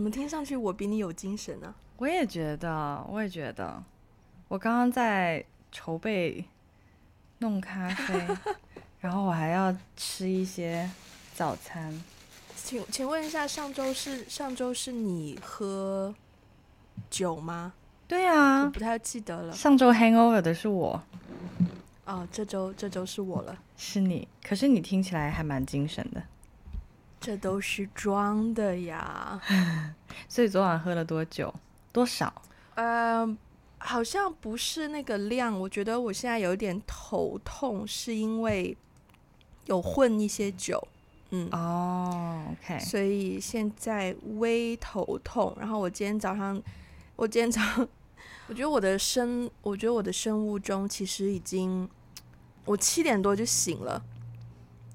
怎么听上去我比你有精神呢、啊？我也觉得，我也觉得，我刚刚在筹备弄咖啡，然后我还要吃一些早餐。请请问一下，上周是上周是你喝酒吗？对啊，我不太记得了。上周 hangover 的是我。哦，这周这周是我了，是你。可是你听起来还蛮精神的。这都是装的呀。所以昨晚喝了多久？多少？呃，好像不是那个量。我觉得我现在有点头痛，是因为有混一些酒。嗯，哦，OK。所以现在微头痛。然后我今天早上，我今天早上，我觉得我的生，我觉得我的生物钟其实已经，我七点多就醒了。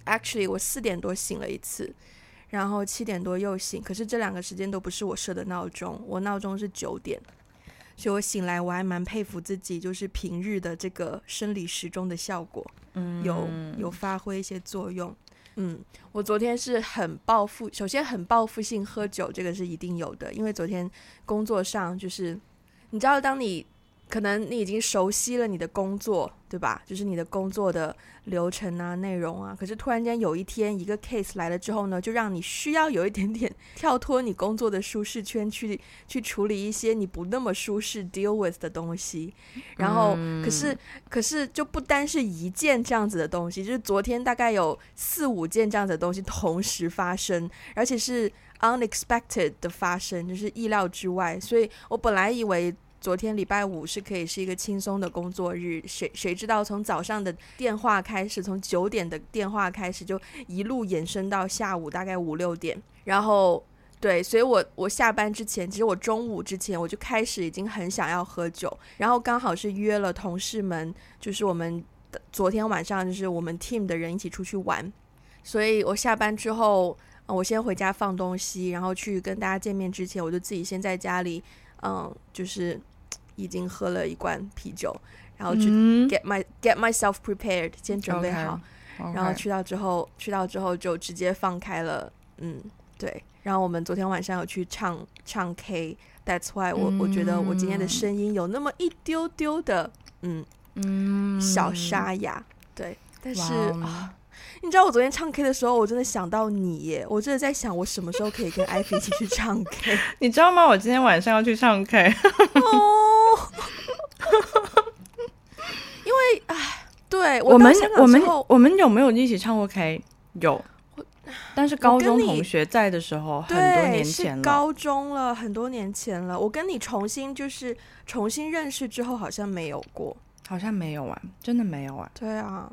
Actually，我四点多醒了一次。然后七点多又醒，可是这两个时间都不是我设的闹钟，我闹钟是九点，所以我醒来我还蛮佩服自己，就是平日的这个生理时钟的效果，嗯，有有发挥一些作用，嗯，我昨天是很报复，首先很报复性喝酒，这个是一定有的，因为昨天工作上就是，你知道当你。可能你已经熟悉了你的工作，对吧？就是你的工作的流程啊、内容啊。可是突然间有一天一个 case 来了之后呢，就让你需要有一点点跳脱你工作的舒适圈去去处理一些你不那么舒适 deal with 的东西。然后，嗯、可是可是就不单是一件这样子的东西，就是昨天大概有四五件这样子的东西同时发生，而且是 unexpected 的发生，就是意料之外。所以我本来以为。昨天礼拜五是可以是一个轻松的工作日，谁谁知道从早上的电话开始，从九点的电话开始就一路延伸到下午大概五六点，然后对，所以我我下班之前，其实我中午之前我就开始已经很想要喝酒，然后刚好是约了同事们，就是我们昨天晚上就是我们 team 的人一起出去玩，所以我下班之后，我先回家放东西，然后去跟大家见面之前，我就自己先在家里，嗯，就是。已经喝了一罐啤酒，然后去 get my、嗯、get myself prepared，先准备好，okay, okay. 然后去到之后，去到之后就直接放开了，嗯，对。然后我们昨天晚上有去唱唱 K，That's why 我、嗯、我觉得我今天的声音有那么一丢丢的，嗯嗯，小沙哑，对。但是啊。你知道我昨天唱 K 的时候，我真的想到你耶！我真的在想，我什么时候可以跟艾菲一起去唱 K？你知道吗？我今天晚上要去唱 K。哦，因为哎，对我们我们我们有没有一起唱过 K？有，但是高中同学在的时候，很多年前了。高中了很多年前了。我跟你重新就是重新认识之后，好像没有过，好像没有啊，真的没有啊。对啊。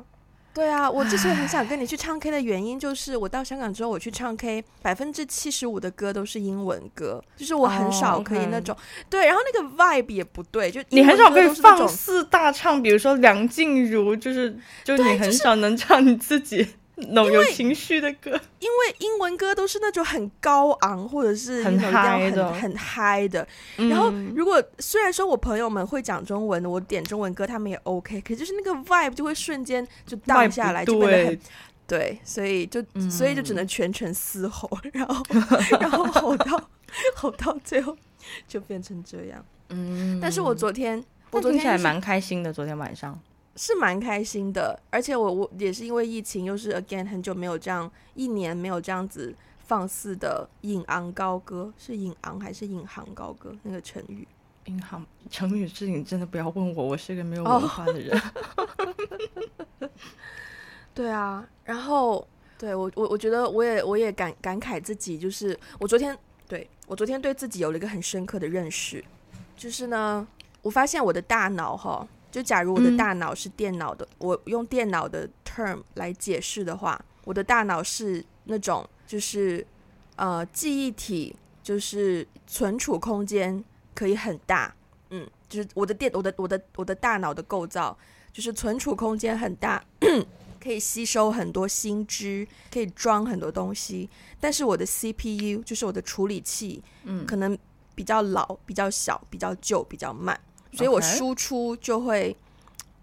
对啊，我之前很想跟你去唱 K 的原因，就是我到香港之后，我去唱 K，百分之七十五的歌都是英文歌，就是我很少可以那种。Oh. 对，然后那个 vibe 也不对，就你很少可以放肆大唱，比如说梁静茹，就是就你很少能唱你自己。那种有情绪的歌，因为英文歌都是那种很高昂或者是很嗨的，很嗨的。然后，如果虽然说我朋友们会讲中文的，我点中文歌他们也 OK，可就是那个 vibe 就会瞬间就荡下来，就变得很对，所以就所以就只能全程嘶吼，然后 然后吼到吼到最后就变成这样。嗯，但是我昨天我昨天还蛮开心的，昨天晚上。是蛮开心的，而且我我也是因为疫情，又是 again 很久没有这样一年没有这样子放肆的引昂高歌，是引昂还是引吭高歌？那个成语，引吭成语事情真的不要问我，我是一个没有文化的人。Oh. 对啊，然后对我我我觉得我也我也感感慨自己，就是我昨天对我昨天对自己有了一个很深刻的认识，就是呢，我发现我的大脑哈。就假如我的大脑是电脑的，嗯、我用电脑的 term 来解释的话，我的大脑是那种就是呃记忆体，就是存储空间可以很大，嗯，就是我的电我的我的我的大脑的构造就是存储空间很大，可以吸收很多新知，可以装很多东西。但是我的 CPU 就是我的处理器，嗯，可能比较老、比较小、比较旧、比较慢。所以我输出就会，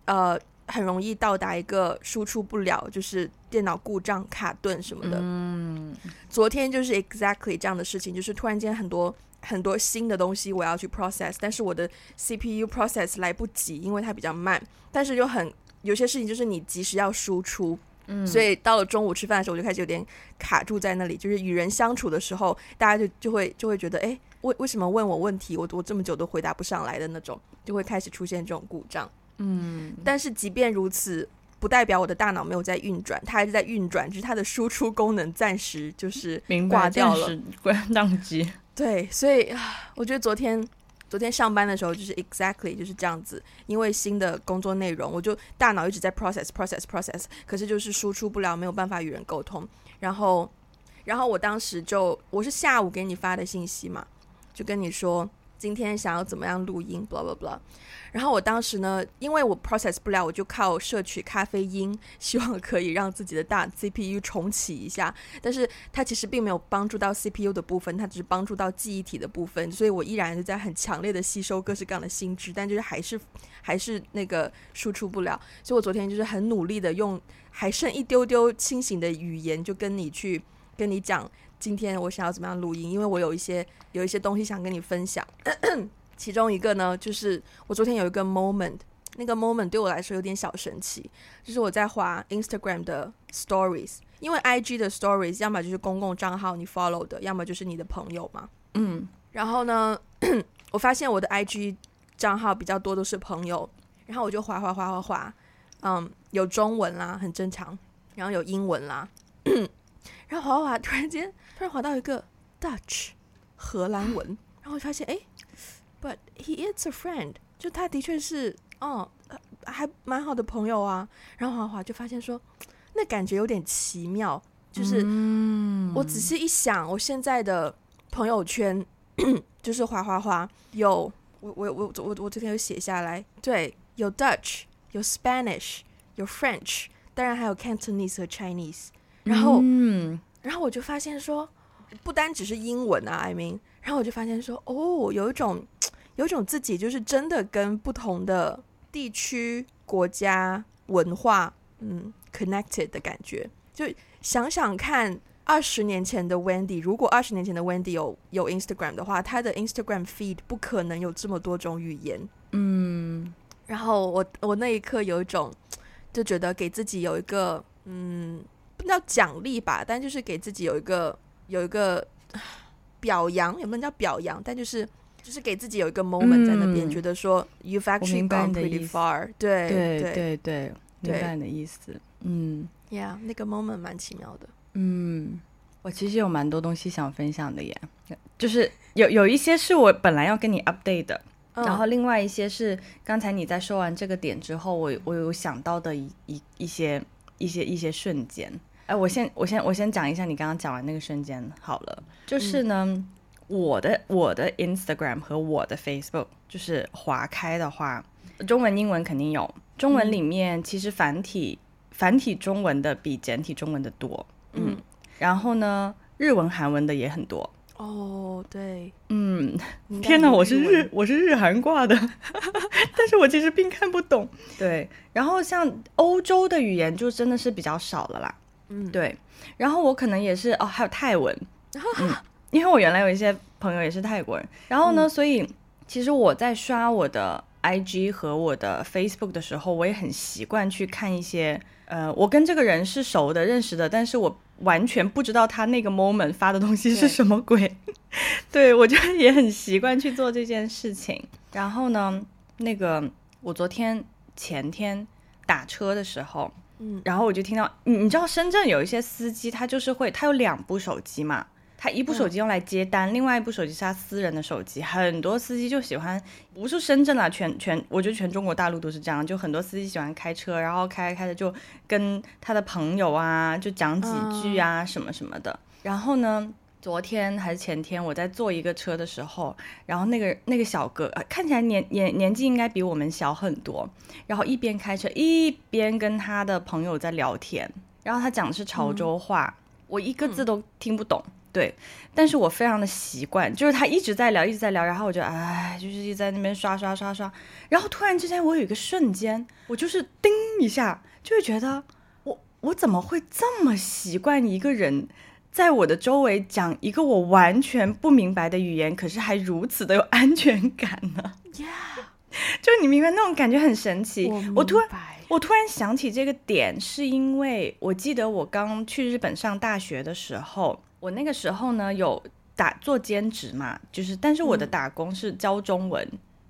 呃，很容易到达一个输出不了，就是电脑故障、卡顿什么的。嗯，昨天就是 exactly 这样的事情，就是突然间很多很多新的东西我要去 process，但是我的 CPU process 来不及，因为它比较慢。但是又很有些事情就是你及时要输出，嗯，所以到了中午吃饭的时候，我就开始有点卡住在那里。就是与人相处的时候，大家就就会就会觉得，哎，为为什么问我问题，我我这么久都回答不上来的那种，就会开始出现这种故障。嗯，但是即便如此，不代表我的大脑没有在运转，它还是在运转，就是它的输出功能暂时就是挂掉了，关宕机。对，所以我觉得昨天昨天上班的时候就是 exactly 就是这样子，因为新的工作内容，我就大脑一直在 process process process，可是就是输出不了，没有办法与人沟通。然后，然后我当时就我是下午给你发的信息嘛，就跟你说今天想要怎么样录音，blah blah blah。然后我当时呢，因为我 process 不了，我就靠摄取咖啡因，希望可以让自己的大 CPU 重启一下。但是它其实并没有帮助到 CPU 的部分，它只是帮助到记忆体的部分。所以我依然是在很强烈的吸收各式各样的新知，但就是还是还是那个输出不了。所以我昨天就是很努力的用还剩一丢丢清醒的语言，就跟你去跟你讲，今天我想要怎么样录音，因为我有一些有一些东西想跟你分享。其中一个呢，就是我昨天有一个 moment，那个 moment 对我来说有点小神奇，就是我在滑 Instagram 的 Stories，因为 IG 的 Stories 要么就是公共账号你 follow 的，要么就是你的朋友嘛。嗯，然后呢，我发现我的 IG 账号比较多都是朋友，然后我就滑滑滑滑滑，嗯，有中文啦，很正常，然后有英文啦，然后滑滑滑，突然间突然滑到一个 Dutch 荷兰文，然后我发现哎。诶 But he is a friend，就他的确是，哦，还蛮好的朋友啊。然后滑滑就发现说，那感觉有点奇妙。就是我仔细一想，我现在的朋友圈就是滑滑滑，有我我我我我昨天有写下来，对，有 Dutch，有 Spanish，有 French，当然还有 Cantonese 和 Chinese。然后，嗯然后我就发现说，不单只是英文啊，I mean，然后我就发现说，哦，有一种。有一种自己就是真的跟不同的地区、国家、文化，嗯，connected 的感觉。就想想看，二十年前的 Wendy，如果二十年前的 Wendy 有有 Instagram 的话，她的 Instagram feed 不可能有这么多种语言。嗯，然后我我那一刻有一种就觉得给自己有一个嗯，不叫奖励吧，但就是给自己有一个有一个表扬，也不能叫表扬，但就是。就是给自己有一个 moment 在那边，嗯、觉得说 you've actually gone pretty far。对对对对，明白你的意思。嗯，Yeah，那个 moment 蛮奇妙的。嗯，我其实有蛮多东西想分享的耶，就是有有一些是我本来要跟你 update 的，嗯、然后另外一些是刚才你在说完这个点之后，我我有想到的一一一些一些一些瞬间。哎，我先我先我先讲一下你刚刚讲完那个瞬间好了，就是呢。嗯我的我的 Instagram 和我的 Facebook 就是划开的话，中文、英文肯定有。中文里面其实繁体、嗯、繁体中文的比简体中文的多，嗯。然后呢，日文、韩文的也很多。哦，对，嗯。天哪，我是日我是日韩挂的，但是我其实并看不懂。对。然后像欧洲的语言就真的是比较少了啦。嗯，对。然后我可能也是哦，还有泰文。嗯。因为我原来有一些朋友也是泰国人，然后呢，嗯、所以其实我在刷我的 IG 和我的 Facebook 的时候，我也很习惯去看一些，呃，我跟这个人是熟的、认识的，但是我完全不知道他那个 moment 发的东西是什么鬼。对，对，我就也很习惯去做这件事情。然后呢，那个我昨天前天打车的时候，嗯，然后我就听到，你你知道深圳有一些司机，他就是会，他有两部手机嘛。他一部手机用来接单，嗯、另外一部手机是他私人的手机。很多司机就喜欢，不是深圳啦，全全，我觉得全中国大陆都是这样。就很多司机喜欢开车，然后开开的就跟他的朋友啊，就讲几句啊，什么什么的。嗯、然后呢，昨天还是前天，我在坐一个车的时候，然后那个那个小哥看起来年年年纪应该比我们小很多，然后一边开车一边跟他的朋友在聊天，然后他讲的是潮州话，嗯、我一个字都听不懂。对，但是我非常的习惯，就是他一直在聊，一直在聊，然后我就哎，就是一直在那边刷刷刷刷，然后突然之间，我有一个瞬间，我就是叮一下，就会觉得我我怎么会这么习惯一个人在我的周围讲一个我完全不明白的语言，可是还如此的有安全感呢？Yeah，就你明白那种感觉很神奇。我，我突然我突然想起这个点，是因为我记得我刚去日本上大学的时候。我那个时候呢，有打做兼职嘛，就是但是我的打工是教中文，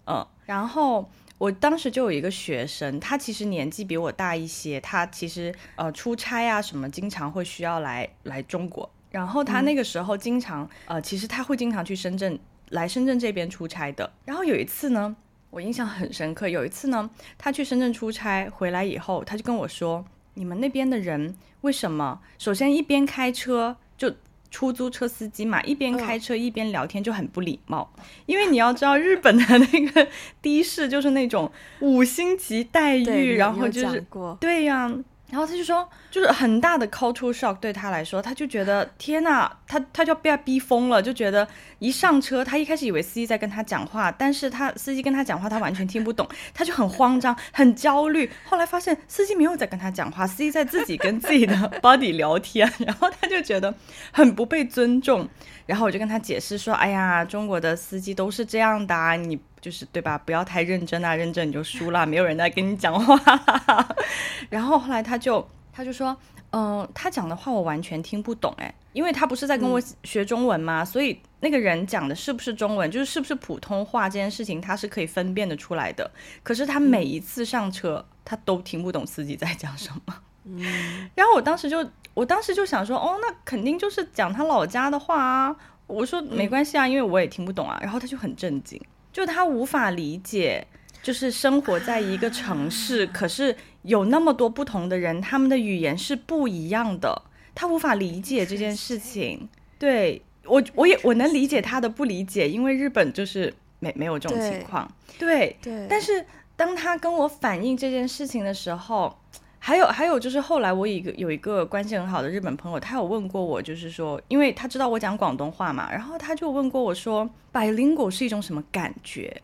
嗯，嗯，然后我当时就有一个学生，他其实年纪比我大一些，他其实呃出差啊什么，经常会需要来来中国，然后他那个时候经常、嗯、呃，其实他会经常去深圳来深圳这边出差的，然后有一次呢，我印象很深刻，有一次呢，他去深圳出差回来以后，他就跟我说，你们那边的人为什么首先一边开车就。出租车司机嘛，一边开车一边聊天就很不礼貌，嗯，因为你要知道日本的那个的士就是那种五星级待遇，然后就是对呀，啊。然后他就说，就是很大的 culture shock 对他来说，他就觉得天呐，他他就要被逼疯了，就觉得一上车，他一开始以为司机在跟他讲话，但是他司机跟他讲话，他完全听不懂，他就很慌张，很焦虑。后来发现司机没有在跟他讲话，司机在自己跟自己的 body 聊天，然后他就觉得很不被尊重。然后我就跟他解释说，哎呀，中国的司机都是这样的啊，你。就是对吧？不要太认真啊，认真你就输了，没有人在跟你讲话。然后后来他就他就说，嗯、呃，他讲的话我完全听不懂，哎，因为他不是在跟我学中文吗？嗯、所以那个人讲的是不是中文，就是是不是普通话这件事情，他是可以分辨得出来的。可是他每一次上车，嗯、他都听不懂司机在讲什么。嗯。然后我当时就我当时就想说，哦，那肯定就是讲他老家的话啊。我说没关系啊，因为我也听不懂啊。然后他就很震惊。就他无法理解，就是生活在一个城市，可是有那么多不同的人，他们的语言是不一样的。他无法理解这件事情。对，我，我也我能理解他的不理解，因为日本就是没没有这种情况。对对。但是当他跟我反映这件事情的时候，还有还有就是后来我一个有一个关系很好的日本朋友，他有问过我，就是说，因为他知道我讲广东话嘛，然后他就问过我说，bilingual 是一种什么感觉？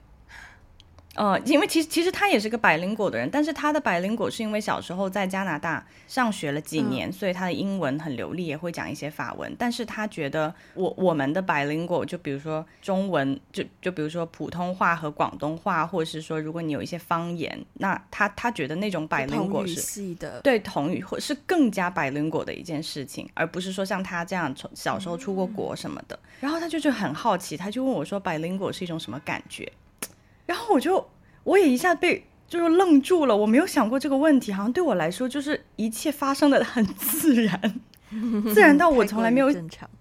呃，因为其实其实他也是个 bilingual 的人，但是他的 bilingual 是因为小时候在加拿大上学了几年，嗯、所以他的英文很流利，也会讲一些法文。但是他觉得我我们的 bilingual 就比如说中文，就就比如说普通话和广东话，或者是说如果你有一些方言，那他他觉得那种 bilingual 是系的，对同语或是更加 bilingual 的一件事情，而不是说像他这样从小时候出过国什么的。嗯、然后他就就很好奇，他就问我说 bilingual 是一种什么感觉？然后我就，我也一下被就是愣住了，我没有想过这个问题，好像对我来说就是一切发生的很自然，自然到我从来没有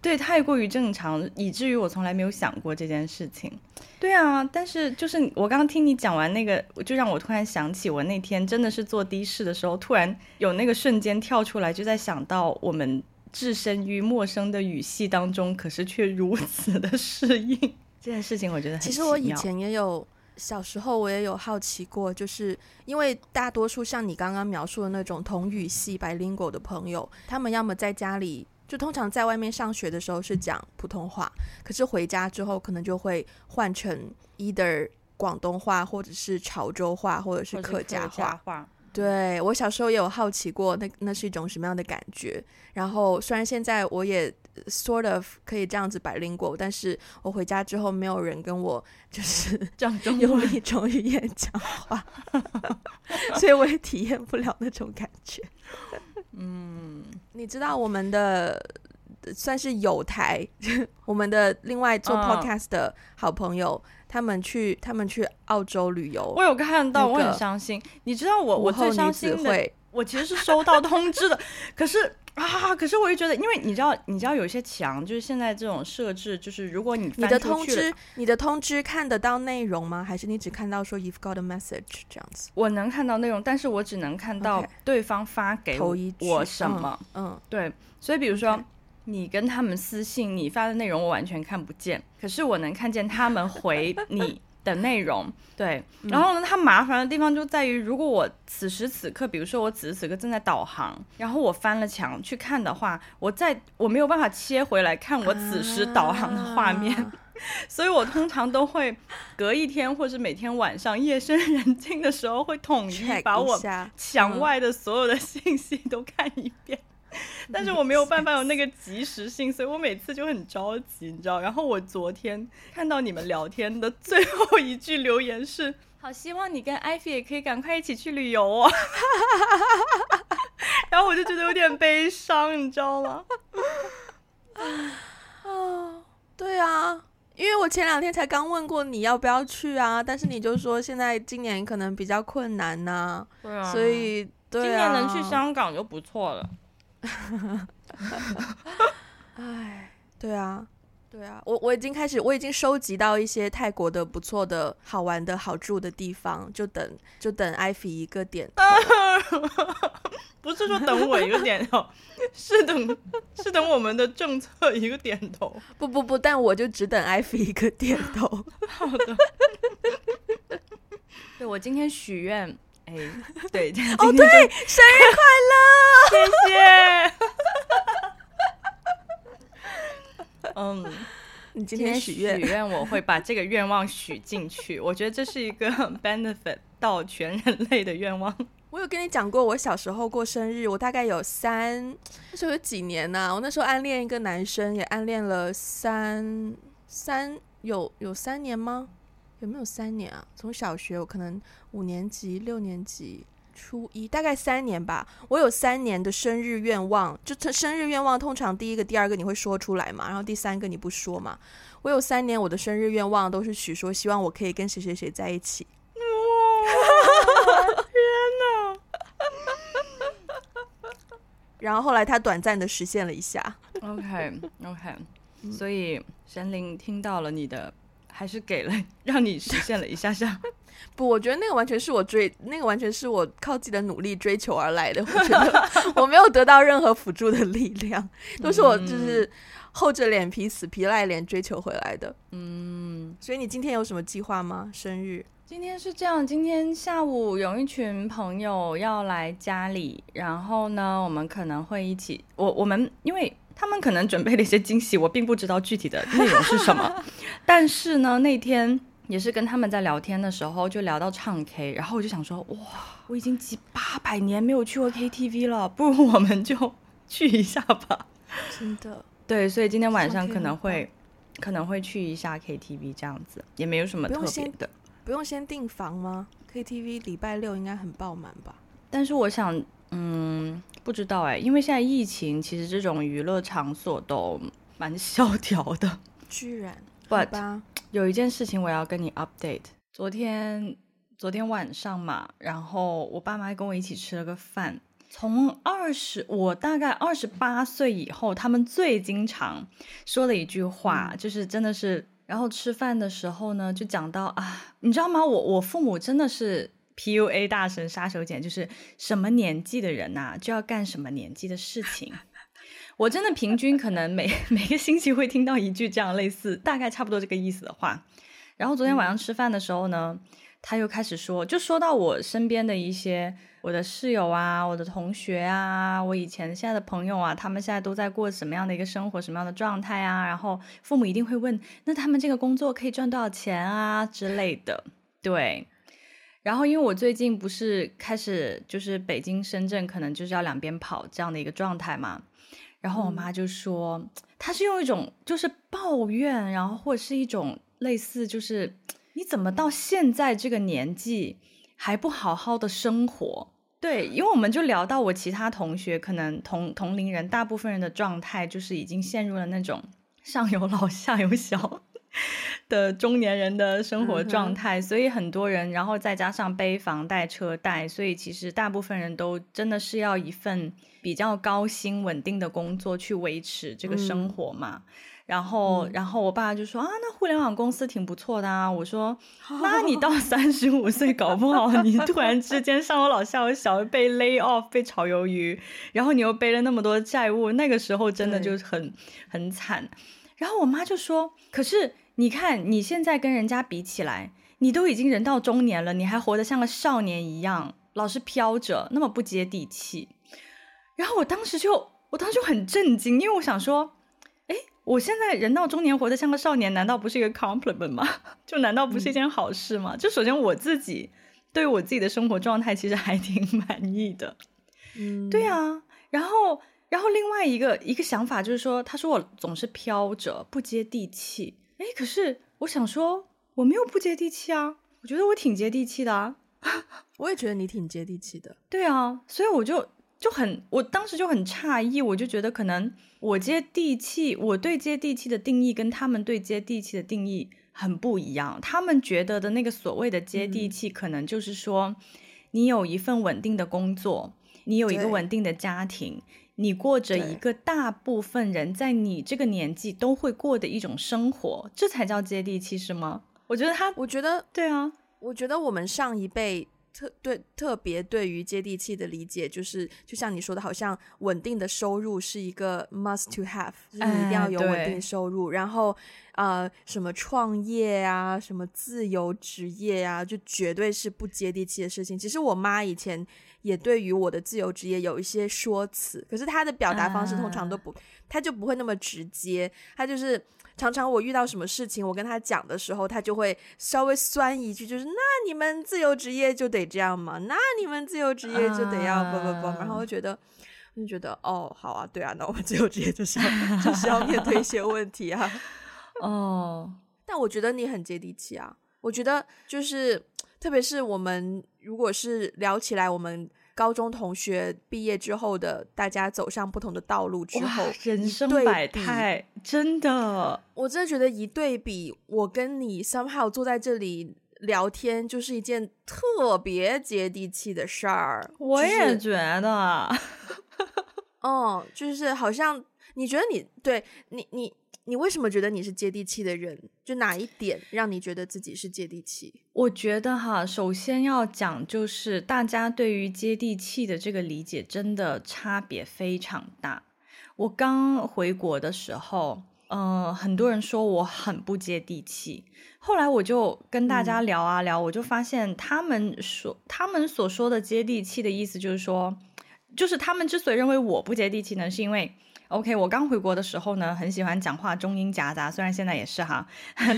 对，太过于正常，以至于我从来没有想过这件事情。对啊，但是就是我刚刚听你讲完那个，就让我突然想起我那天真的是坐的士的时候，突然有那个瞬间跳出来，就在想到我们置身于陌生的语系当中，可是却如此的适应这件事情，我觉得很。其实我以前也有。小时候我也有好奇过，就是因为大多数像你刚刚描述的那种同语系 bilingual 的朋友，他们要么在家里，就通常在外面上学的时候是讲普通话，可是回家之后可能就会换成 either 广东话，或者是潮州话，或者是客家话。对，我小时候也有好奇过，那那是一种什么样的感觉？然后虽然现在我也 sort of 可以这样子 bilingual，但是我回家之后没有人跟我 就是用另一种语言讲话，所以我也体验不了那种感觉。嗯，你知道我们的算是友台，我们的另外做 podcast 的好朋友。嗯他们去，他们去澳洲旅游。我有看到，我很伤心。你知道我，我最伤心的，我其实是收到通知的。可是啊，可是我又觉得，因为你知道，你知道有些墙，就是现在这种设置，就是如果你你的通知，你的通知看得到内容吗？还是你只看到说 you've got a message 这样子？我能看到内容，但是我只能看到对方发给我什么。嗯，嗯对。所以比如说。Okay. 你跟他们私信，你发的内容我完全看不见，可是我能看见他们回你的内容。对，然后呢，它麻烦的地方就在于，如果我此时此刻，比如说我此时此刻正在导航，然后我翻了墙去看的话，我在我没有办法切回来看我此时导航的画面。啊 所以，我通常都会隔一天，或是每天晚上夜深人静的时候，会统一把我墙外的所有的信息都看一遍。但是我没有办法有那个及时性，所以我每次就很着急，你知道？然后我昨天看到你们聊天的最后一句留言是：“好希望你跟艾菲也可以赶快一起去旅游哦。”然后我就觉得有点悲伤，你知道吗？啊，对啊。因为我前两天才刚问过你要不要去啊，但是你就说现在今年可能比较困难呐、啊，对啊，所以对啊，今年能去香港就不错了。哎，对啊，对啊，我我已经开始，我已经收集到一些泰国的不错的好玩的好住的地方，就等就等艾菲一个点头。不是说等我一个点头，是等是等我们的政策一个点头。不不不，但我就只等艾菲一个点头。好的。对，我今天许愿，哎，对，哦对，生日快乐，谢谢。嗯，你今天许愿，许愿我会把这个愿望许进去。我觉得这是一个 benefit 到全人类的愿望。我有跟你讲过，我小时候过生日，我大概有三，那时候有几年呢、啊？我那时候暗恋一个男生，也暗恋了三三有有三年吗？有没有三年啊？从小学我可能五年级、六年级、初一，大概三年吧。我有三年的生日愿望，就生日愿望通常第一个、第二个你会说出来嘛，然后第三个你不说嘛。我有三年我的生日愿望都是许说，希望我可以跟谁谁谁在一起。然后后来他短暂的实现了一下。OK OK，所以神灵听到了你的，还是给了 让你实现了一下下。不，我觉得那个完全是我追，那个完全是我靠自己的努力追求而来的。我觉得我没有得到任何辅助的力量，都是我就是厚着脸皮、死皮赖脸追求回来的。嗯，所以你今天有什么计划吗？生日？今天是这样，今天下午有一群朋友要来家里，然后呢，我们可能会一起，我我们因为他们可能准备了一些惊喜，我并不知道具体的内容是什么，但是呢，那天也是跟他们在聊天的时候，就聊到唱 K，然后我就想说，哇，我已经几八百年没有去过 KTV 了，不如我们就去一下吧。真的，对，所以今天晚上可能会可能会去一下 KTV，这样子也没有什么特别的。不用先订房吗？KTV 礼拜六应该很爆满吧？但是我想，嗯，不知道哎，因为现在疫情，其实这种娱乐场所都蛮萧条的。居然，But 有一件事情我要跟你 update。昨天，昨天晚上嘛，然后我爸妈跟我一起吃了个饭。从二十，我大概二十八岁以后，他们最经常说的一句话，嗯、就是真的是。然后吃饭的时候呢，就讲到啊，你知道吗？我我父母真的是 PUA 大神杀手锏，就是什么年纪的人呐、啊，就要干什么年纪的事情。我真的平均可能每 每个星期会听到一句这样类似，大概差不多这个意思的话。然后昨天晚上吃饭的时候呢，嗯、他又开始说，就说到我身边的一些。我的室友啊，我的同学啊，我以前现在的朋友啊，他们现在都在过什么样的一个生活，什么样的状态啊？然后父母一定会问，那他们这个工作可以赚多少钱啊之类的。对。然后因为我最近不是开始就是北京、深圳，可能就是要两边跑这样的一个状态嘛。然后我妈就说，嗯、她是用一种就是抱怨，然后或者是一种类似就是你怎么到现在这个年纪还不好好的生活？对，因为我们就聊到我其他同学，可能同同龄人，大部分人的状态就是已经陷入了那种上有老下有小 的中年人的生活状态，嗯、所以很多人，然后再加上背房贷、车贷，所以其实大部分人都真的是要一份比较高薪稳定的工作去维持这个生活嘛。嗯然后，嗯、然后我爸就说啊，那互联网公司挺不错的啊。我说，那你到三十五岁，搞不好你突然之间上有老下有小，被 lay off，被炒鱿鱼，然后你又背了那么多债务，那个时候真的就很很惨。然后我妈就说，可是你看你现在跟人家比起来，你都已经人到中年了，你还活得像个少年一样，老是飘着，那么不接地气。然后我当时就，我当时就很震惊，因为我想说，哎，我现在人到中年，活得像个少年，难道不是一个 compliment 吗？就难道不是一件好事吗？嗯、就首先我自己对我自己的生活状态其实还挺 满意的。嗯，对啊。然后，然后另外一个一个想法就是说，他说我总是飘着，不接地气。哎，可是我想说，我没有不接地气啊，我觉得我挺接地气的啊。我也觉得你挺接地气的。对啊，所以我就。就很，我当时就很诧异，我就觉得可能我接地气，我对接地气的定义跟他们对接地气的定义很不一样。他们觉得的那个所谓的接地气，可能就是说，你有一份稳定的工作，你有一个稳定的家庭，你过着一个大部分人在你这个年纪都会过的一种生活，这才叫接地气，是吗？我觉得他，我觉得对啊，我觉得我们上一辈。特对特别对于接地气的理解，就是就像你说的，好像稳定的收入是一个 must to have，就是你一定要有稳定收入。然后呃，什么创业啊，什么自由职业啊，就绝对是不接地气的事情。其实我妈以前也对于我的自由职业有一些说辞，可是他的表达方式通常都不，他就不会那么直接，他就是。常常我遇到什么事情，我跟他讲的时候，他就会稍微酸一句，就是那你们自由职业就得这样吗？那你们自由职业就得要不不不，然后我觉得，我就觉得哦，好啊，对啊，那我们自由职业就是要就是要面对一些问题啊。哦，但我觉得你很接地气啊，我觉得就是特别是我们如果是聊起来，我们。高中同学毕业之后的大家走上不同的道路之后，人生百态，真的，我真的觉得一对比，我跟你 somehow 坐在这里聊天，就是一件特别接地气的事儿。我也觉得，嗯，就是好像你觉得你对你你。你为什么觉得你是接地气的人？就哪一点让你觉得自己是接地气？我觉得哈，首先要讲就是大家对于接地气的这个理解真的差别非常大。我刚回国的时候，嗯、呃，很多人说我很不接地气。后来我就跟大家聊啊聊，嗯、我就发现他们说他们所说的接地气的意思就是说，就是他们之所以认为我不接地气呢，是因为。OK，我刚回国的时候呢，很喜欢讲话中英夹杂，虽然现在也是哈，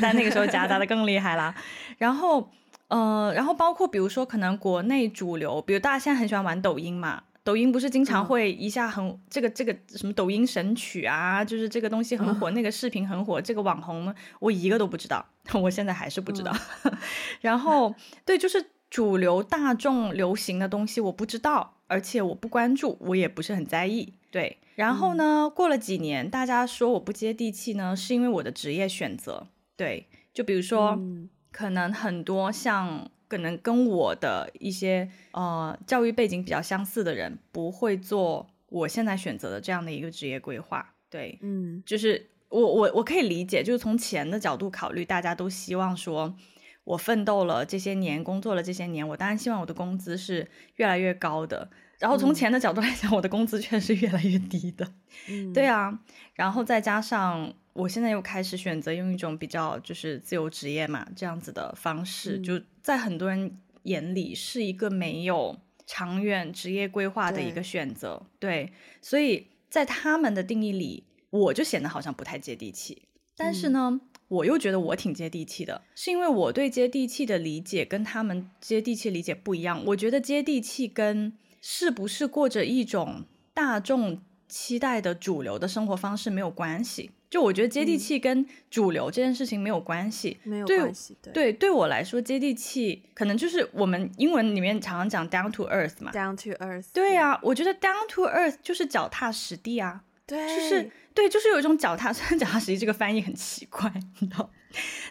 但那个时候夹杂的更厉害啦。然后，呃，然后包括比如说，可能国内主流，比如大家现在很喜欢玩抖音嘛，抖音不是经常会一下很、嗯、这个这个什么抖音神曲啊，就是这个东西很火，嗯、那个视频很火，这个网红我一个都不知道，我现在还是不知道。嗯、然后，对，就是主流大众流行的东西我不知道，而且我不关注，我也不是很在意，对。然后呢，嗯、过了几年，大家说我不接地气呢，是因为我的职业选择。对，就比如说，嗯、可能很多像可能跟我的一些呃教育背景比较相似的人，不会做我现在选择的这样的一个职业规划。对，嗯，就是我我我可以理解，就是从钱的角度考虑，大家都希望说我奋斗了这些年，工作了这些年，我当然希望我的工资是越来越高的。然后从钱的角度来讲，嗯、我的工资却是越来越低的。嗯，对啊。然后再加上我现在又开始选择用一种比较就是自由职业嘛这样子的方式，嗯、就在很多人眼里是一个没有长远职业规划的一个选择。对，对，所以在他们的定义里，我就显得好像不太接地气。但是呢，嗯、我又觉得我挺接地气的，是因为我对接地气的理解跟他们接地气理解不一样。我觉得接地气跟是不是过着一种大众期待的主流的生活方式没有关系？就我觉得接地气跟主流这件事情没有关系，没有关系。对对，对我来说，接地气可能就是我们英文里面常常讲 down to earth 嘛，down to earth。对啊，我觉得 down to earth 就是脚踏实地啊，对，就是对，就是有一种脚踏，虽然脚踏实地这个翻译很奇怪，你知道，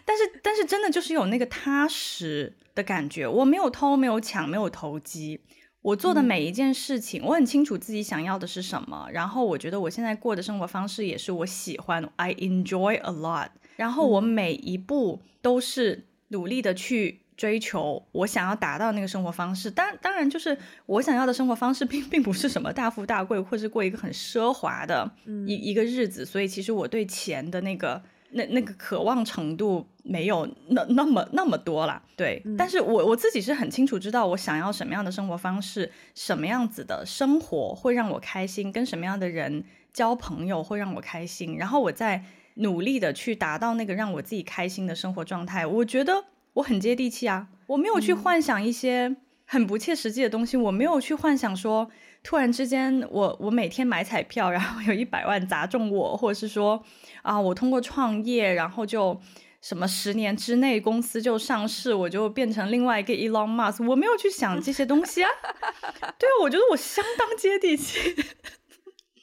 但是但是真的就是有那个踏实的感觉，我没有偷，没有抢，没有投机。我做的每一件事情，嗯、我很清楚自己想要的是什么，然后我觉得我现在过的生活方式也是我喜欢，I enjoy a lot。然后我每一步都是努力的去追求我想要达到那个生活方式。当当然，就是我想要的生活方式并并不是什么大富大贵，或是过一个很奢华的一、嗯、一个日子。所以，其实我对钱的那个。那那个渴望程度没有那那么那么多了。对，嗯、但是我我自己是很清楚知道我想要什么样的生活方式，什么样子的生活会让我开心，跟什么样的人交朋友会让我开心，然后我在努力的去达到那个让我自己开心的生活状态。我觉得我很接地气啊，我没有去幻想一些很不切实际的东西，嗯、我没有去幻想说。突然之间，我我每天买彩票，然后有一百万砸中我，或者是说啊，我通过创业，然后就什么十年之内公司就上市，我就变成另外一个 Elon Musk。我没有去想这些东西啊。对啊，我觉得我相当接地气。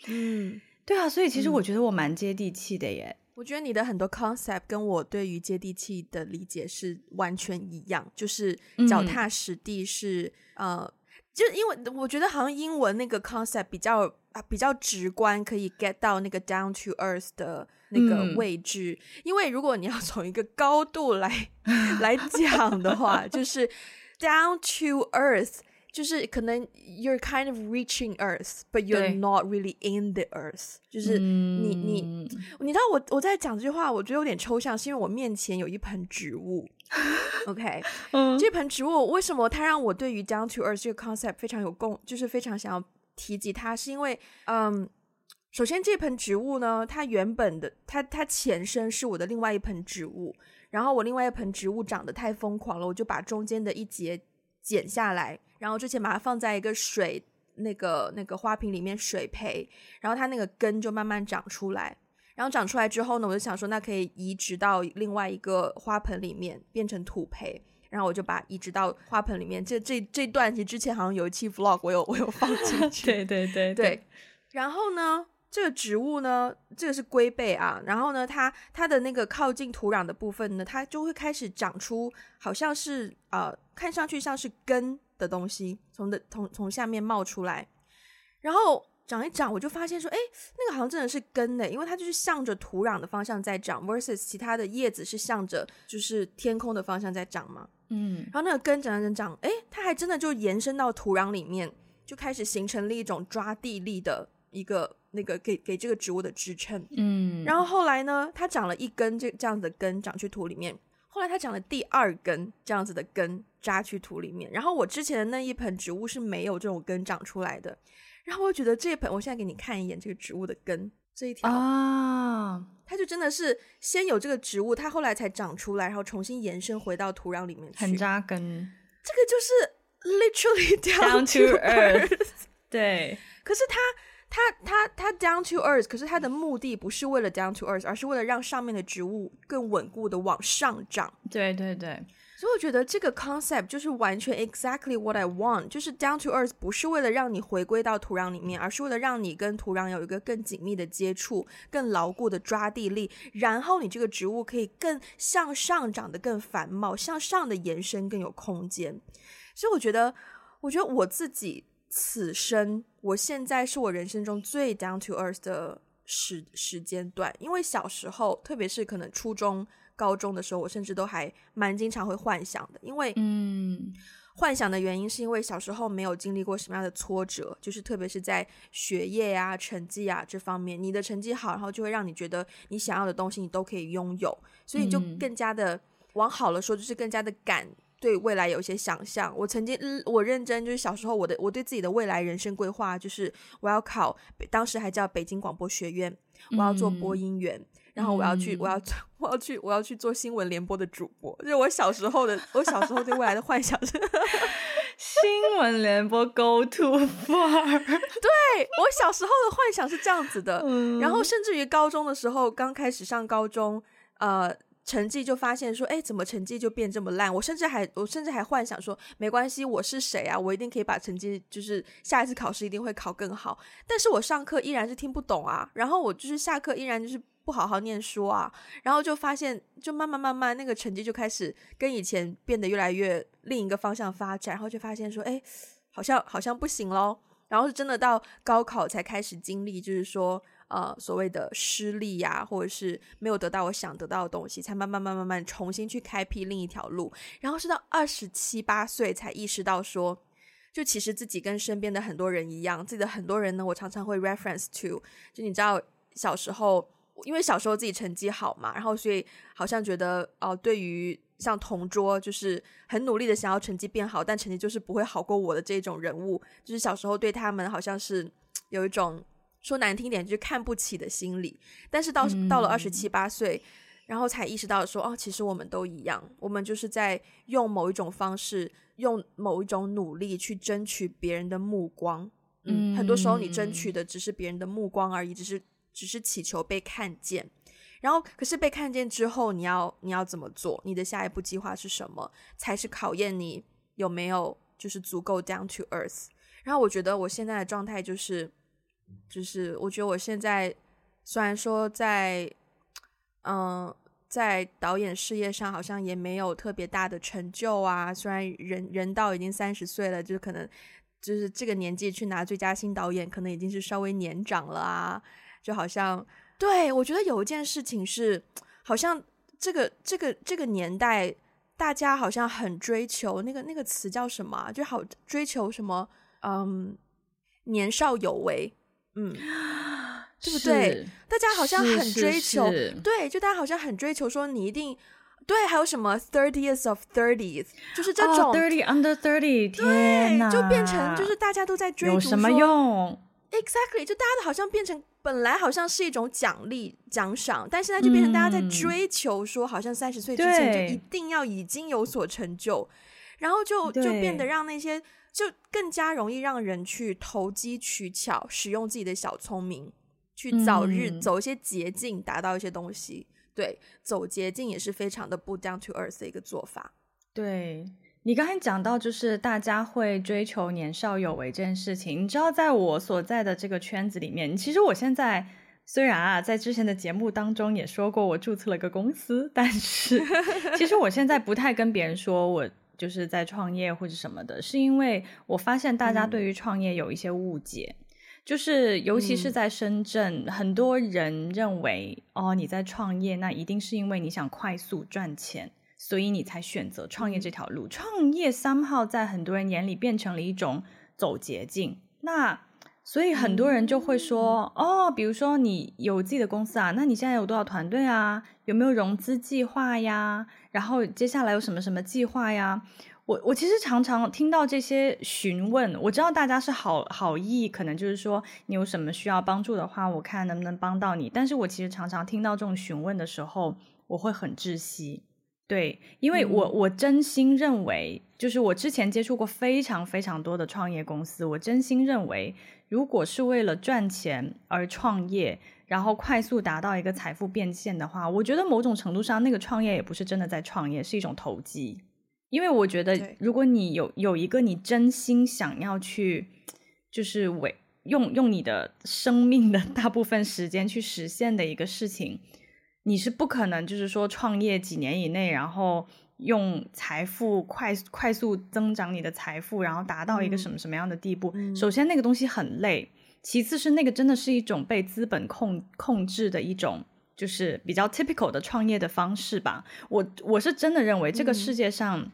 嗯，对啊，所以其实我觉得我蛮接地气的耶。我觉得你的很多 concept 跟我对于接地气的理解是完全一样，就是脚踏实地是，嗯、呃。就因为我觉得好像英文那个 concept 比较啊比较直观，可以 get 到那个 down to earth 的那个位置。嗯、因为如果你要从一个高度来 来讲的话，就是 down to earth，就是可能 you're kind of reaching earth，but you're not really in the earth。就是你你你知道我我在讲这句话，我觉得有点抽象，是因为我面前有一盆植物。OK，嗯，这盆植物为什么它让我对于 down to earth 这个 concept 非常有共，就是非常想要提及它，是因为，嗯，首先这盆植物呢，它原本的它它前身是我的另外一盆植物，然后我另外一盆植物长得太疯狂了，我就把中间的一节剪下来，然后之前把它放在一个水那个那个花瓶里面水培，然后它那个根就慢慢长出来。然后长出来之后呢，我就想说，那可以移植到另外一个花盆里面，变成土培。然后我就把移植到花盆里面。这这这段其实之前好像有一期 vlog，我有我有放进 去。对对对对，对。然后呢，这个植物呢，这个是龟背啊。然后呢，它它的那个靠近土壤的部分呢，它就会开始长出，好像是呃，看上去像是根的东西，从的从从下面冒出来，然后。长一长，我就发现说，哎，那个好像真的是根的，因为它就是向着土壤的方向在长，versus 其他的叶子是向着就是天空的方向在长嘛。嗯，然后那个根长长长，哎，它还真的就延伸到土壤里面，就开始形成了一种抓地力的一个那个给给这个植物的支撑。嗯，然后后来呢，它长了一根这这样子的根长去土里面，后来它长了第二根这样子的根扎去土里面，然后我之前的那一盆植物是没有这种根长出来的。然后我觉得这一盆，我现在给你看一眼这个植物的根这一条啊，它就真的是先有这个植物，它后来才长出来，然后重新延伸回到土壤里面去，很扎根。这个就是 literally down, down to earth。earth 对，可是它它它它 down to earth，可是它的目的不是为了 down to earth，而是为了让上面的植物更稳固的往上长。对对对。所以我觉得这个 concept 就是完全 exactly what I want，就是 down to earth 不是为了让你回归到土壤里面，而是为了让你跟土壤有一个更紧密的接触、更牢固的抓地力，然后你这个植物可以更向上长得更繁茂，向上的延伸更有空间。所以我觉得，我觉得我自己此生，我现在是我人生中最 down to earth 的时时间段，因为小时候，特别是可能初中。高中的时候，我甚至都还蛮经常会幻想的，因为嗯，幻想的原因是因为小时候没有经历过什么样的挫折，就是特别是在学业啊、成绩啊这方面，你的成绩好，然后就会让你觉得你想要的东西你都可以拥有，所以就更加的往好了说，就是更加的敢对未来有一些想象。我曾经，我认真就是小时候我的我对自己的未来人生规划就是我要考，当时还叫北京广播学院，我要做播音员。然后我要去，我要，我要去，我要去做新闻联播的主播。就是我小时候的，我小时候对未来的幻想是 新闻联播 go too far。对，我小时候的幻想是这样子的。嗯、然后甚至于高中的时候，刚开始上高中，呃，成绩就发现说，哎，怎么成绩就变这么烂？我甚至还，我甚至还幻想说，没关系，我是谁啊？我一定可以把成绩，就是下一次考试一定会考更好。但是我上课依然是听不懂啊。然后我就是下课依然就是。不好好念书啊，然后就发现，就慢慢慢慢那个成绩就开始跟以前变得越来越另一个方向发展，然后就发现说，哎，好像好像不行咯。然后是真的到高考才开始经历，就是说，呃，所谓的失利呀、或者是没有得到我想得到的东西，才慢慢慢慢慢重新去开辟另一条路。然后是到二十七八岁才意识到说，就其实自己跟身边的很多人一样，自己的很多人呢，我常常会 reference to，就你知道小时候。因为小时候自己成绩好嘛，然后所以好像觉得哦、对于像同桌就是很努力的想要成绩变好，但成绩就是不会好过我的这种人物，就是小时候对他们好像是有一种说难听点就是看不起的心理。但是到到了二十七八岁，然后才意识到说哦，其实我们都一样，我们就是在用某一种方式，用某一种努力去争取别人的目光。嗯，很多时候你争取的只是别人的目光而已，只是。只是祈求被看见，然后可是被看见之后，你要你要怎么做？你的下一步计划是什么？才是考验你有没有就是足够 down to earth。然后我觉得我现在的状态就是，就是我觉得我现在虽然说在嗯在导演事业上好像也没有特别大的成就啊，虽然人人到已经三十岁了，就可能就是这个年纪去拿最佳新导演，可能已经是稍微年长了啊。就好像，对，我觉得有一件事情是，好像这个这个这个年代，大家好像很追求那个那个词叫什么？就好追求什么？嗯，年少有为，嗯，对不对？大家好像很追求，对，就大家好像很追求说你一定对，还有什么 thirtieth of thirties，就是这种、oh, thirty under thirty，对，就变成就是大家都在追逐，有什么用？Exactly，就大家都好像变成。本来好像是一种奖励奖赏，但现在就变成大家在追求，说好像三十岁之前就一定要已经有所成就，然后就就变得让那些就更加容易让人去投机取巧，使用自己的小聪明，去早日走一些捷径，达到一些东西。对，走捷径也是非常的不 down to earth 的一个做法。对。你刚才讲到，就是大家会追求年少有为这件事情。你知道，在我所在的这个圈子里面，其实我现在虽然啊，在之前的节目当中也说过我注册了个公司，但是 其实我现在不太跟别人说我就是在创业或者什么的，是因为我发现大家对于创业有一些误解，嗯、就是尤其是在深圳，嗯、很多人认为哦，你在创业，那一定是因为你想快速赚钱。所以你才选择创业这条路。创业 somehow 在很多人眼里变成了一种走捷径。那所以很多人就会说，哦，比如说你有自己的公司啊，那你现在有多少团队啊？有没有融资计划呀？然后接下来有什么什么计划呀？我我其实常常听到这些询问，我知道大家是好好意，可能就是说你有什么需要帮助的话，我看能不能帮到你。但是我其实常常听到这种询问的时候，我会很窒息。对，因为我我真心认为，就是我之前接触过非常非常多的创业公司，我真心认为，如果是为了赚钱而创业，然后快速达到一个财富变现的话，我觉得某种程度上，那个创业也不是真的在创业，是一种投机。因为我觉得，如果你有有一个你真心想要去，就是为用用你的生命的大部分时间去实现的一个事情。你是不可能，就是说创业几年以内，然后用财富快快速增长你的财富，然后达到一个什么什么样的地步？嗯、首先，那个东西很累；其次是那个真的是一种被资本控控制的一种，就是比较 typical 的创业的方式吧。我我是真的认为，这个世界上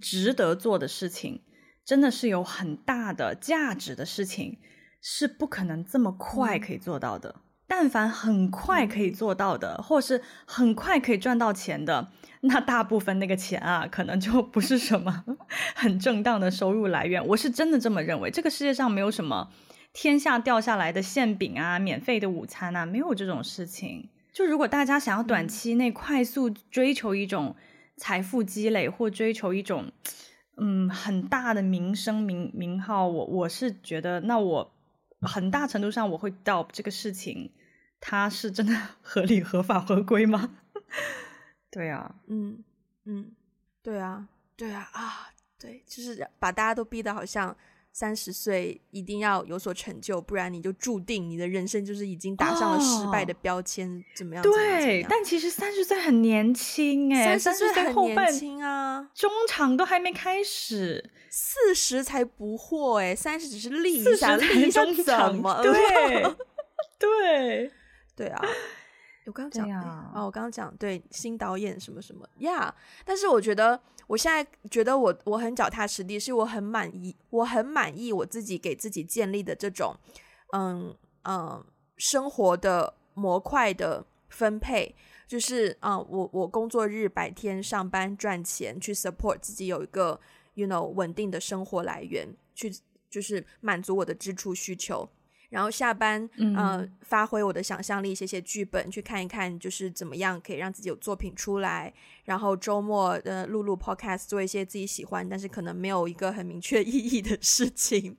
值得做的事情，嗯、真的是有很大的价值的事情，是不可能这么快可以做到的。嗯但凡很快可以做到的，或是很快可以赚到钱的，那大部分那个钱啊，可能就不是什么 很正当的收入来源。我是真的这么认为。这个世界上没有什么天下掉下来的馅饼啊，免费的午餐啊，没有这种事情。就如果大家想要短期内快速追求一种财富积累，或追求一种嗯很大的名声名名号，我我是觉得，那我很大程度上我会 doubt 这个事情。他是真的 合理、合法、合规吗？对啊，嗯嗯，对啊，对啊啊，对，就是把大家都逼得好像三十岁一定要有所成就，不然你就注定你的人生就是已经打上了失败的标签，哦、怎么样？对，但其实三十岁很年轻哎，三十岁很年轻啊，中场都还没开始，四十才不惑哎，三十只是立一下，立一下怎么？对 对。对啊，我刚刚讲啊，我刚刚讲对新导演什么什么呀，yeah, 但是我觉得我现在觉得我我很脚踏实地，是我很满意，我很满意我自己给自己建立的这种嗯嗯生活的模块的分配，就是啊、呃，我我工作日白天上班赚钱，去 support 自己有一个 you know 稳定的生活来源，去就是满足我的支出需求。然后下班，嗯、呃，发挥我的想象力，写写剧本，去看一看，就是怎么样可以让自己有作品出来。然后周末，呃，录录 podcast，做一些自己喜欢，但是可能没有一个很明确 意义的事情。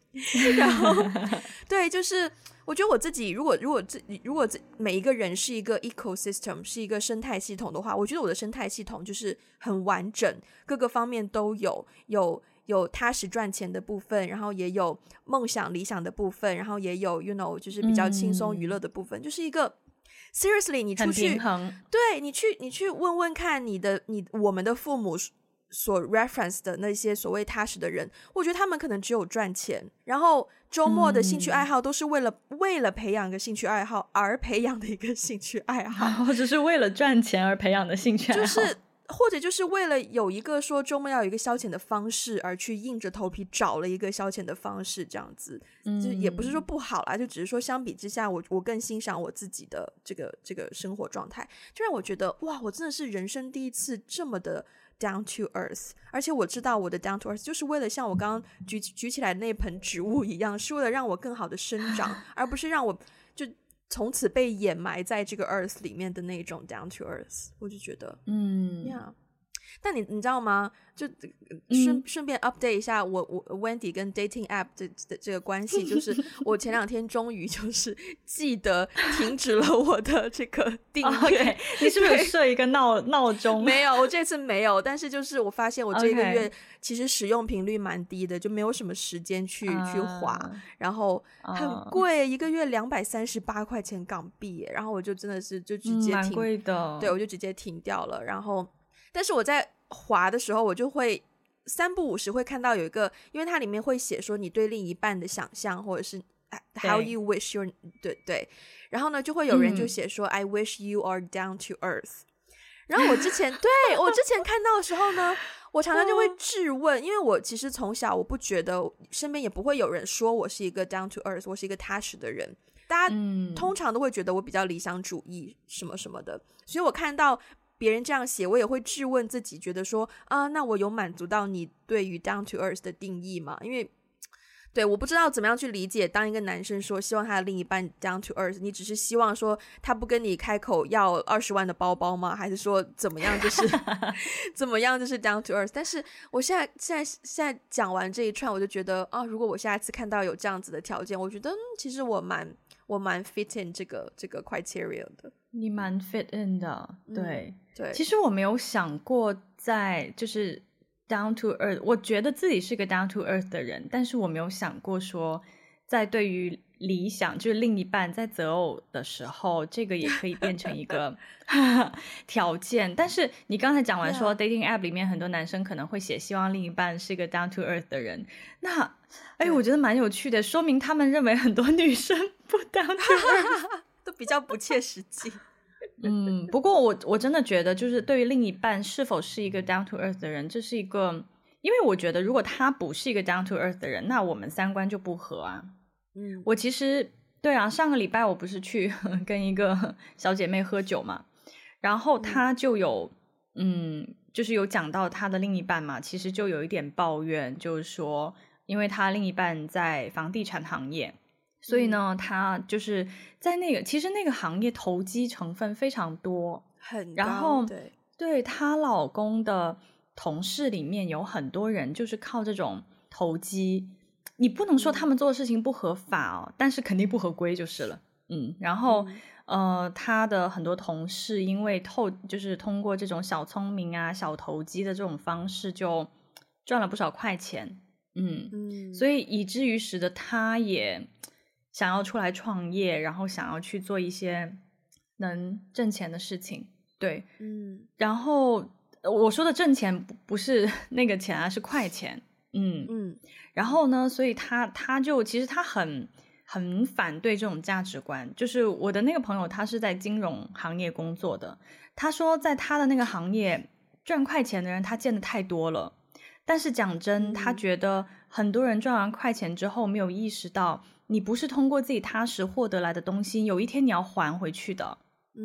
然后，对，就是我觉得我自己，如果如果这如果这每一个人是一个 ecosystem，是一个生态系统的话，我觉得我的生态系统就是很完整，各个方面都有有。有踏实赚钱的部分，然后也有梦想理想的部分，然后也有 you know 就是比较轻松娱乐的部分，嗯、就是一个 seriously 你出去，对你去你去问问看你的你我们的父母所 reference 的那些所谓踏实的人，我觉得他们可能只有赚钱，然后周末的兴趣爱好都是为了、嗯、为了培养一个兴趣爱好而培养的一个兴趣爱好，或者是为了赚钱而培养的兴趣爱好，就是。或者就是为了有一个说周末要有一个消遣的方式而去硬着头皮找了一个消遣的方式，这样子，就也不是说不好啦，就只是说相比之下，我我更欣赏我自己的这个这个生活状态，就让我觉得哇，我真的是人生第一次这么的 down to earth，而且我知道我的 down to earth 就是为了像我刚刚举举起来的那盆植物一样，是为了让我更好的生长，而不是让我就。从此被掩埋在这个 earth 里面的那种 down to earth，我就觉得，嗯.但你你知道吗？就顺、嗯、顺便 update 一下我我 Wendy 跟 dating app 这的这个关系，就 是我前两天终于就是记得停止了我的这个 订阅。Oh, okay. 你是不是有设一个闹闹钟？没有，我这次没有。但是就是我发现我这个月其实使用频率蛮低的，就没有什么时间去、uh, 去划，然后很贵，uh, 一个月两百三十八块钱港币，然后我就真的是就直接停，蛮贵的。对，我就直接停掉了，然后。但是我在滑的时候，我就会三不五时会看到有一个，因为它里面会写说你对另一半的想象，或者是 how you wish your 对对，然后呢就会有人就写说、嗯、I wish you are down to earth。然后我之前对我之前看到的时候呢，我常常就会质问，因为我其实从小我不觉得身边也不会有人说我是一个 down to earth，我是一个踏实的人，大家通常都会觉得我比较理想主义什么什么的，所以我看到。别人这样写，我也会质问自己，觉得说啊，那我有满足到你对于 down to earth 的定义吗？因为，对，我不知道怎么样去理解，当一个男生说希望他的另一半 down to earth，你只是希望说他不跟你开口要二十万的包包吗？还是说怎么样就是 怎么样就是 down to earth？但是我现在现在现在讲完这一串，我就觉得啊，如果我下一次看到有这样子的条件，我觉得、嗯、其实我蛮我蛮 fit in 这个这个 criteria 的。你蛮 fit in 的，对、嗯、对。其实我没有想过在就是 down to earth，我觉得自己是个 down to earth 的人，但是我没有想过说在对于理想就是另一半在择偶的时候，这个也可以变成一个 条件。但是你刚才讲完说 dating app 里面很多男生可能会写希望另一半是一个 down to earth 的人，那哎，我觉得蛮有趣的，说明他们认为很多女生 不 down to earth。都比较不切实际，嗯，不过我我真的觉得，就是对于另一半是否是一个 down to earth 的人，这是一个，因为我觉得如果他不是一个 down to earth 的人，那我们三观就不合啊。嗯，我其实对啊，上个礼拜我不是去 跟一个小姐妹喝酒嘛，然后她就有，嗯，嗯，就是有讲到她的另一半嘛，其实就有一点抱怨，就是说，因为她另一半在房地产行业。所以呢，他就是在那个，其实那个行业投机成分非常多，很高。然后，对，对她老公的同事里面有很多人就是靠这种投机，你不能说他们做的事情不合法哦，但是肯定不合规就是了。嗯，然后，嗯、呃，他的很多同事因为透，就是通过这种小聪明啊、小投机的这种方式，就赚了不少块钱。嗯嗯，所以以至于使得他也。想要出来创业，然后想要去做一些能挣钱的事情，对，嗯，然后我说的挣钱不不是 那个钱啊，是快钱，嗯。嗯，然后呢，所以他他就其实他很很反对这种价值观，就是我的那个朋友，他是在金融行业工作的，他说在他的那个行业赚快钱的人他见得太多了，但是讲真，他觉得很多人赚完快钱之后没有意识到。你不是通过自己踏实获得来的东西，有一天你要还回去的。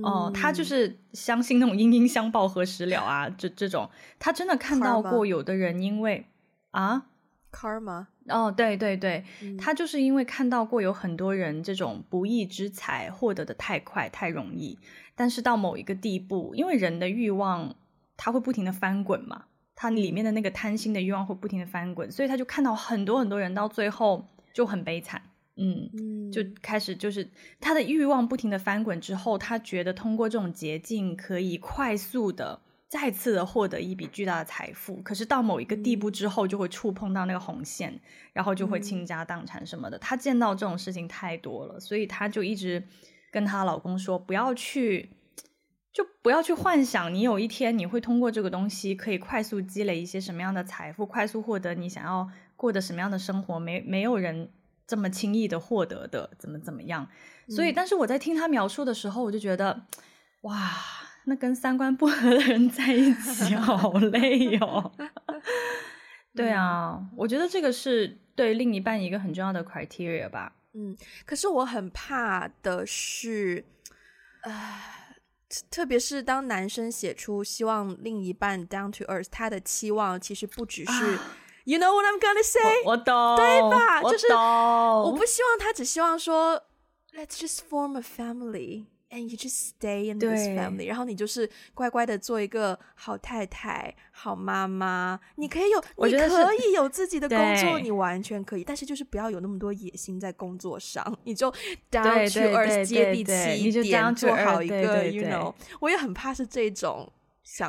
哦、嗯，他就是相信那种因因相报何时了啊，这这种，他真的看到过有的人因为啊，Karma，哦，对对对、嗯，他就是因为看到过有很多人这种不义之财获得的太快太容易，但是到某一个地步，因为人的欲望他会不停的翻滚嘛，他里面的那个贪心的欲望会不停的翻滚，所以他就看到很多很多人到最后就很悲惨。嗯，就开始就是他的欲望不停的翻滚之后，他觉得通过这种捷径可以快速的再次的获得一笔巨大的财富。可是到某一个地步之后，就会触碰到那个红线，然后就会倾家荡产什么的。她见到这种事情太多了，所以她就一直跟她老公说：“不要去，就不要去幻想你有一天你会通过这个东西可以快速积累一些什么样的财富，快速获得你想要过的什么样的生活。没没有人。”这么轻易的获得的，怎么怎么样？所以，但是我在听他描述的时候，我就觉得，哇，那跟三观不合的人在一起 好累哦。对啊，我觉得这个是对另一半一个很重要的 criteria 吧。嗯，可是我很怕的是，呃，特别是当男生写出希望另一半 down to earth，他的期望其实不只是。啊 You know what I'm gonna say？我，我懂，对吧？我就是我不希望他只希望说，Let's just form a family and you just stay in this family。然后你就是乖乖的做一个好太太、好妈妈。你可以有，你可以有自己的工作，你完全可以。但是就是不要有那么多野心在工作上，你就 down to earth 接地气一点，做好一个。you know，我也很怕是这种。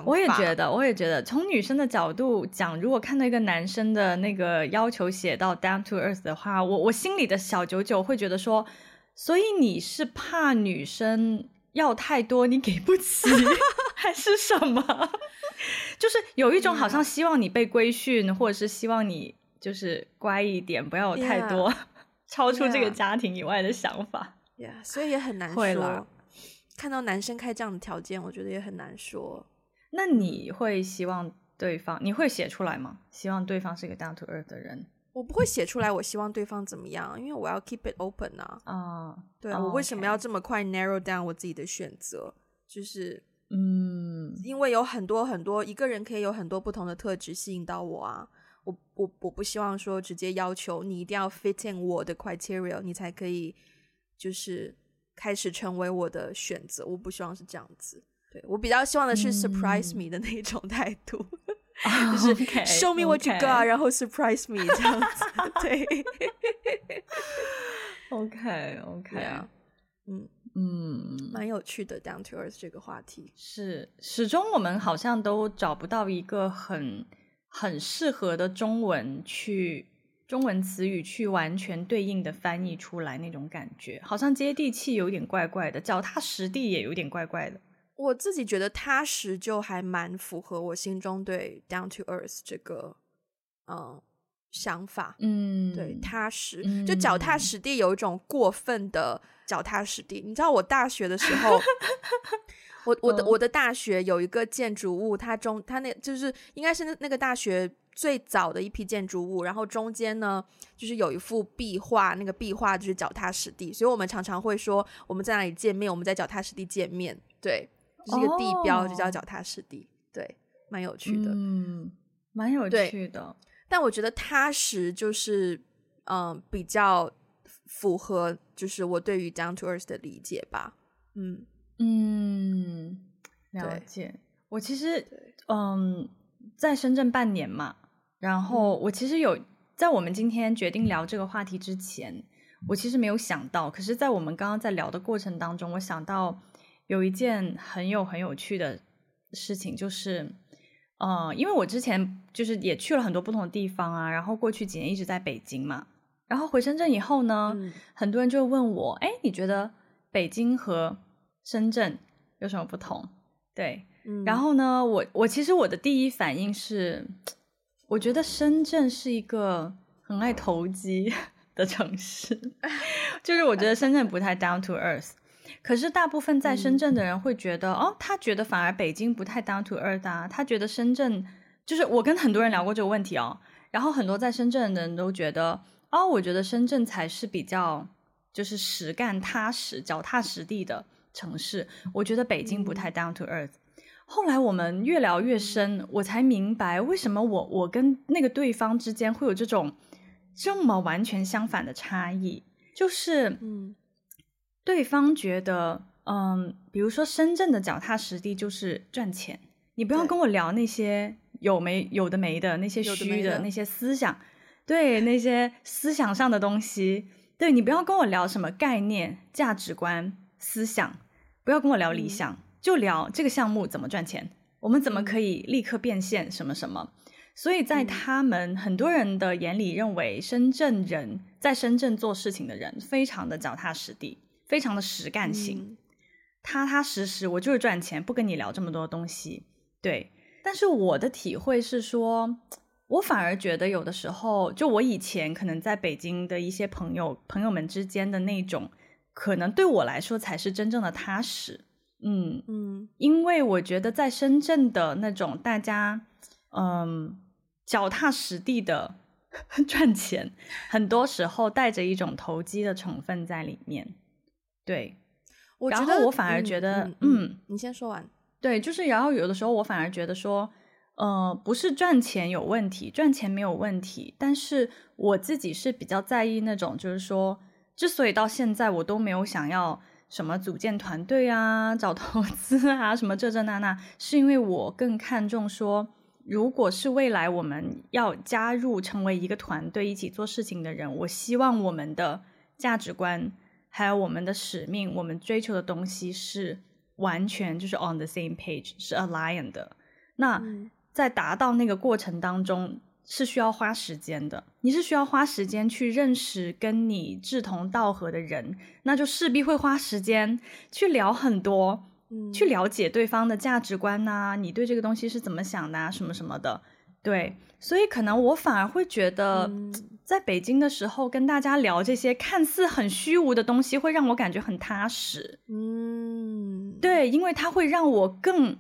我也觉得，我也觉得，从女生的角度讲，如果看到一个男生的那个要求写到 down to earth 的话，我我心里的小九九会觉得说，所以你是怕女生要太多你给不起，还是什么？就是有一种好像希望你被规训.或者是希望你就是乖一点，不要有太多 yeah. 超出这个家庭以外的想法。Yeah, 所以也很难说。看到男生开这样的条件，我觉得也很难说。那你会希望对方，你会写出来吗？希望对方是一个 down to earth 的人。我不会写出来，我希望对方怎么样，因为我要 keep it open 啊。啊、uh,，对啊，我为什么要这么快 narrow down 我自己的选择？就是，嗯，因为有很多很多一个人可以有很多不同的特质吸引到我啊。我我我不希望说直接要求你一定要 fit in 我的 criteria，你才可以就是开始成为我的选择。我不希望是这样子。对，我比较希望的是 surprise me 的那种态度，嗯、就是 show me what you got. 然后 surprise me 这样子。对，OK OK 啊，嗯嗯，蛮有趣的 down to earth 这个话题是始终我们好像都找不到一个很很适合的中文去中文词语去完全对应的翻译出来那种感觉，好像接地气有点怪怪的，脚踏实地也有点怪怪的。我自己觉得踏实就还蛮符合我心中对 down to earth 这个嗯想法，嗯，对踏实、嗯、就脚踏实地有一种过分的脚踏实地。你知道我大学的时候，我我的我的大学有一个建筑物，它中它那就是应该是那那个大学最早的一批建筑物，然后中间呢就是有一幅壁画，那个壁画就是脚踏实地，所以我们常常会说我们在哪里见面，我们在脚踏实地见面，对。就是一个地标，oh. 就叫脚踏实地，对，蛮有趣的，嗯，蛮有趣的。但我觉得踏实就是，嗯，比较符合，就是我对于 down to earth 的理解吧。嗯嗯，了解。我其实，嗯，在深圳半年嘛，然后我其实有在我们今天决定聊这个话题之前，我其实没有想到，可是，在我们刚刚在聊的过程当中，我想到。有一件很有很有趣的事情，就是，呃，因为我之前就是也去了很多不同的地方啊，然后过去几年一直在北京嘛，然后回深圳以后呢，嗯、很多人就问我，哎，你觉得北京和深圳有什么不同？对，嗯、然后呢，我我其实我的第一反应是，我觉得深圳是一个很爱投机 的城市，就是我觉得深圳不太 down to earth。可是大部分在深圳的人会觉得，嗯、哦，他觉得反而北京不太 down to earth 啊。他觉得深圳就是我跟很多人聊过这个问题哦，然后很多在深圳的人都觉得，哦，我觉得深圳才是比较就是实干踏实、脚踏实地的城市，我觉得北京不太 down to earth。嗯、后来我们越聊越深，我才明白为什么我我跟那个对方之间会有这种这么完全相反的差异，就是嗯，对方觉得嗯，比如说深圳的脚踏实地就是赚钱，你不要跟我聊那些有没有的没的那些虚的那些思想，对那些思想上的东西。对，你不要跟我聊什么概念、价值观、思想，不要跟我聊理想，嗯、就聊这个项目怎么赚钱，我们怎么可以立刻变现什么什么。所以在他们、嗯、很多人的眼里，认为深圳人在深圳做事情的人非常的脚踏实地，非常的实干型，嗯、踏踏实实，我就是赚钱，不跟你聊这么多东西。对，但是我的体会是说。我反而觉得有的时候，就我以前可能在北京的一些朋友朋友们之间的那种，可能对我来说才是真正的踏实。嗯嗯，因为我觉得在深圳的那种大家，嗯，脚踏实地的 赚钱，很多时候带着一种投机的成分在里面。对，我觉得然后我反而觉得，嗯，嗯嗯你先说完。对，就是然后有的时候我反而觉得说。呃，不是赚钱有问题，赚钱没有问题。但是我自己是比较在意那种，就是说，之所以到现在我都没有想要什么组建团队啊、找投资啊、什么这这那那，是因为我更看重说，如果是未来我们要加入成为一个团队一起做事情的人，我希望我们的价值观还有我们的使命，我们追求的东西是完全就是 on the same page，是 aligned 的。那。嗯在达到那个过程当中是需要花时间的，你是需要花时间去认识跟你志同道合的人，那就势必会花时间去聊很多，嗯，去了解对方的价值观呐，你对这个东西是怎么想的啊，什么什么的，对，所以可能我反而会觉得，在北京的时候跟大家聊这些看似很虚无的东西，会让我感觉很踏实，嗯，对，因为它会让我更。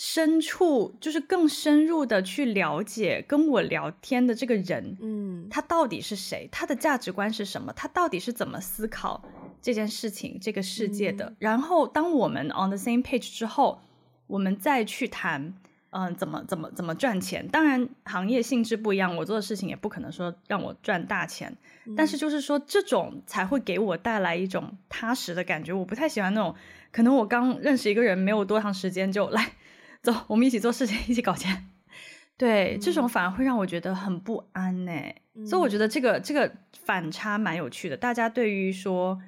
深处就是更深入的去了解跟我聊天的这个人，嗯，他到底是谁？他的价值观是什么？他到底是怎么思考这件事情、这个世界的？嗯、然后，当我们 on the same page 之后，我们再去谈，嗯、呃，怎么怎么怎么赚钱？当然，行业性质不一样，我做的事情也不可能说让我赚大钱，嗯、但是就是说，这种才会给我带来一种踏实的感觉。我不太喜欢那种，可能我刚认识一个人没有多长时间就来。走，我们一起做事情，一起搞钱。对，嗯、这种反而会让我觉得很不安呢。嗯、所以我觉得这个这个反差蛮有趣的。大家对于说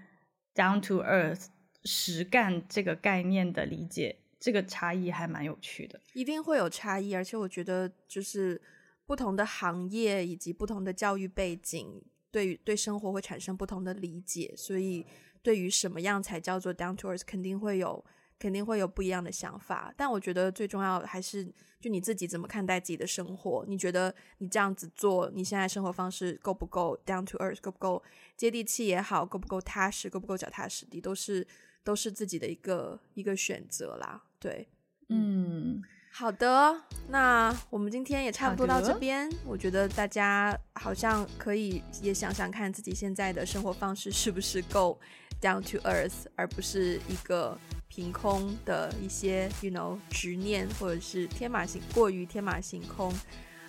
down to earth 实干这个概念的理解，这个差异还蛮有趣的。一定会有差异，而且我觉得就是不同的行业以及不同的教育背景，对于对生活会产生不同的理解。所以对于什么样才叫做 down to earth，肯定会有。肯定会有不一样的想法，但我觉得最重要的还是就你自己怎么看待自己的生活。你觉得你这样子做，你现在生活方式够不够 down to earth，够不够接地气也好，够不够踏实，够不够脚踏实地，都是都是自己的一个一个选择啦。对，嗯，好的，那我们今天也差不多到这边。我觉得大家好像可以也想想看自己现在的生活方式是不是够 down to earth，而不是一个。凭空的一些，you know，执念，或者是天马行过于天马行空。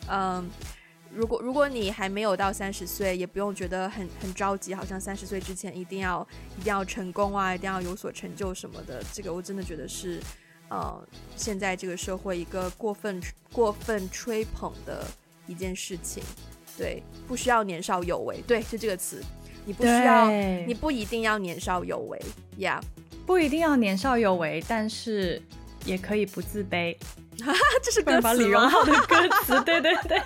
嗯，如果如果你还没有到三十岁，也不用觉得很很着急，好像三十岁之前一定要一定要成功啊，一定要有所成就什么的。这个我真的觉得是，呃，现在这个社会一个过分过分吹捧的一件事情。对，不需要年少有为，对，就这个词，你不需要，你不一定要年少有为，Yeah。不一定要年少有为，但是也可以不自卑。哈哈，这是歌词把李荣浩的歌词，对 对对，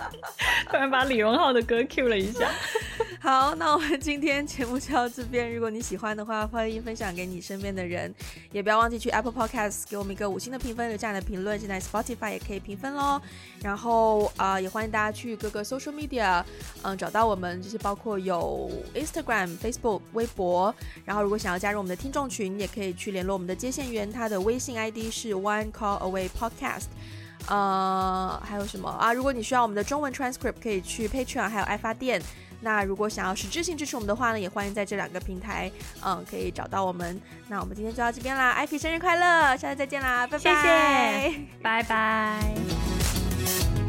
突然把李荣浩的歌 cue 了一下。好，那我们今天节目就到这边。如果你喜欢的话，欢迎分享给你身边的人，也不要忘记去 Apple Podcast 给我们一个五星的评分，留下你的评论。现在 Spotify 也可以评分喽。然后啊、也欢迎大家去各个 social media，嗯，找到我们，就是包括有 Instagram、Facebook、微博。然后如果想要加入我们的听众群，也可以去联络我们的接线员，他的微信 ID 是 One Call Away Podcast。呃，还有什么啊？如果你需要我们的中文 transcript，可以去 Patreon，还有爱发电。那如果想要实质性支持我们的话呢，也欢迎在这两个平台，嗯，可以找到我们。那我们今天就到这边啦，艾菲生日快乐，下次再见啦，拜拜，谢谢，拜拜。